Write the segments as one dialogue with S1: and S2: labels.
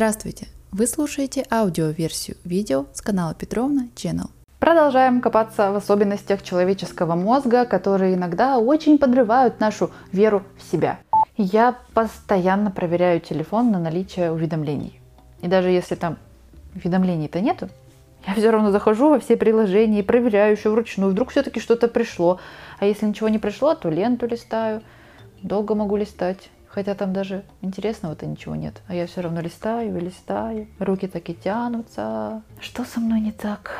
S1: Здравствуйте! Вы слушаете аудиоверсию видео с канала Петровна Channel.
S2: Продолжаем копаться в особенностях человеческого мозга, которые иногда очень подрывают нашу веру в себя. Я постоянно проверяю телефон на наличие уведомлений. И даже если там уведомлений-то нету, я все равно захожу во все приложения и проверяю еще вручную. Вдруг все-таки что-то пришло. А если ничего не пришло, то ленту листаю. Долго могу листать. Хотя там даже интересного-то ничего нет. А я все равно листаю и листаю. Руки так и тянутся. Что со мной не так?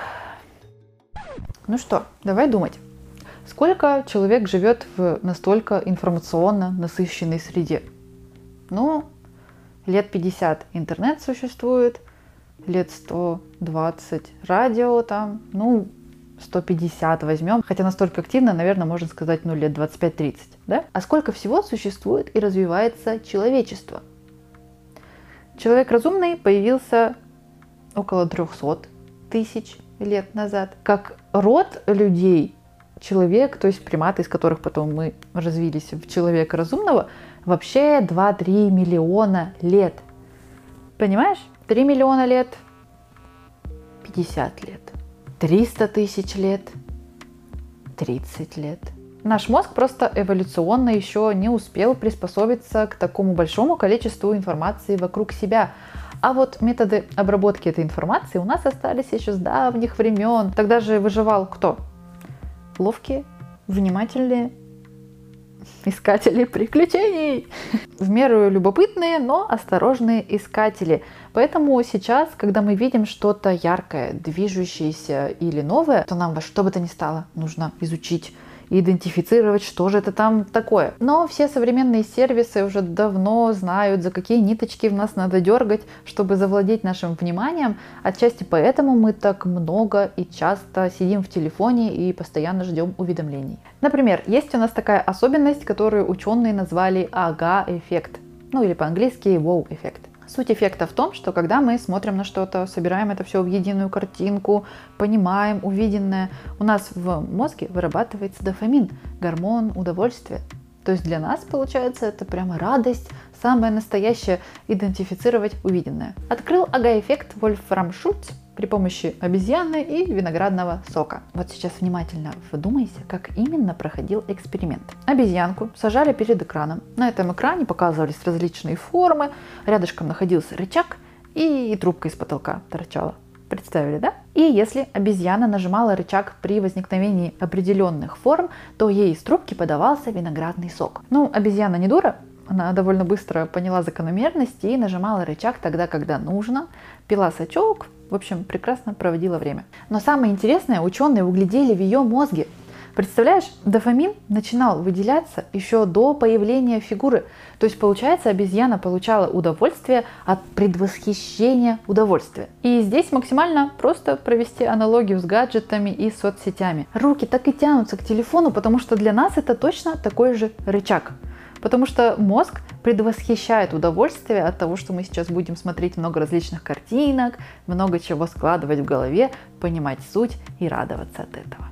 S2: Ну что, давай думать. Сколько человек живет в настолько информационно насыщенной среде? Ну, лет 50 интернет существует, лет 120 радио там, ну, 150 возьмем, хотя настолько активно, наверное, можно сказать, ну, лет 25-30, да? А сколько всего существует и развивается человечество? Человек разумный появился около 300 тысяч лет назад. Как род людей, человек, то есть приматы, из которых потом мы развились в человека разумного, вообще 2-3 миллиона лет. Понимаешь? 3 миллиона лет, 50 лет. 300 тысяч лет, 30 лет. Наш мозг просто эволюционно еще не успел приспособиться к такому большому количеству информации вокруг себя. А вот методы обработки этой информации у нас остались еще с давних времен. Тогда же выживал кто? Ловкие, внимательные, искатели приключений. В меру любопытные, но осторожные искатели. Поэтому сейчас, когда мы видим что-то яркое, движущееся или новое, то нам во что бы то ни стало нужно изучить идентифицировать, что же это там такое. Но все современные сервисы уже давно знают, за какие ниточки в нас надо дергать, чтобы завладеть нашим вниманием. Отчасти поэтому мы так много и часто сидим в телефоне и постоянно ждем уведомлений. Например, есть у нас такая особенность, которую ученые назвали ага-эффект. Ну или по-английски wow-эффект. Суть эффекта в том, что когда мы смотрим на что-то, собираем это все в единую картинку, понимаем увиденное, у нас в мозге вырабатывается дофамин, гормон удовольствия. То есть для нас, получается, это прямо радость, самое настоящее идентифицировать увиденное. Открыл ага-эффект Вольфрам Шульц при помощи обезьяны и виноградного сока. Вот сейчас внимательно вдумайся, как именно проходил эксперимент. Обезьянку сажали перед экраном. На этом экране показывались различные формы, рядышком находился рычаг и трубка из потолка торчала. Представили, да? И если обезьяна нажимала рычаг при возникновении определенных форм, то ей из трубки подавался виноградный сок. Ну, обезьяна не дура, она довольно быстро поняла закономерность и нажимала рычаг тогда, когда нужно, пила сачок, в общем, прекрасно проводила время. Но самое интересное, ученые углядели в ее мозге. Представляешь, дофамин начинал выделяться еще до появления фигуры. То есть, получается, обезьяна получала удовольствие от предвосхищения удовольствия. И здесь максимально просто провести аналогию с гаджетами и соцсетями. Руки так и тянутся к телефону, потому что для нас это точно такой же рычаг. Потому что мозг предвосхищает удовольствие от того, что мы сейчас будем смотреть много различных картинок, много чего складывать в голове, понимать суть и радоваться от этого.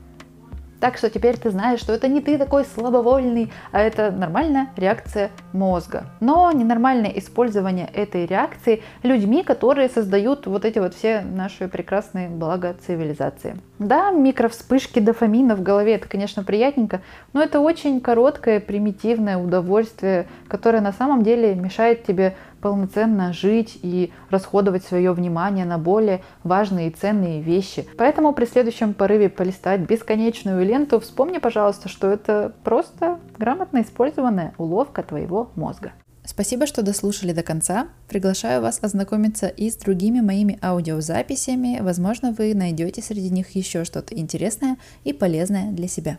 S2: Так что теперь ты знаешь, что это не ты такой слабовольный, а это нормальная реакция мозга. Но ненормальное использование этой реакции людьми, которые создают вот эти вот все наши прекрасные блага цивилизации. Да, микровспышки дофамина в голове, это, конечно, приятненько, но это очень короткое, примитивное удовольствие, которое на самом деле мешает тебе полноценно жить и расходовать свое внимание на более важные и ценные вещи. Поэтому при следующем порыве полистать бесконечную ленту вспомни, пожалуйста, что это просто грамотно использованная уловка твоего мозга.
S1: Спасибо, что дослушали до конца. Приглашаю вас ознакомиться и с другими моими аудиозаписями. Возможно, вы найдете среди них еще что-то интересное и полезное для себя.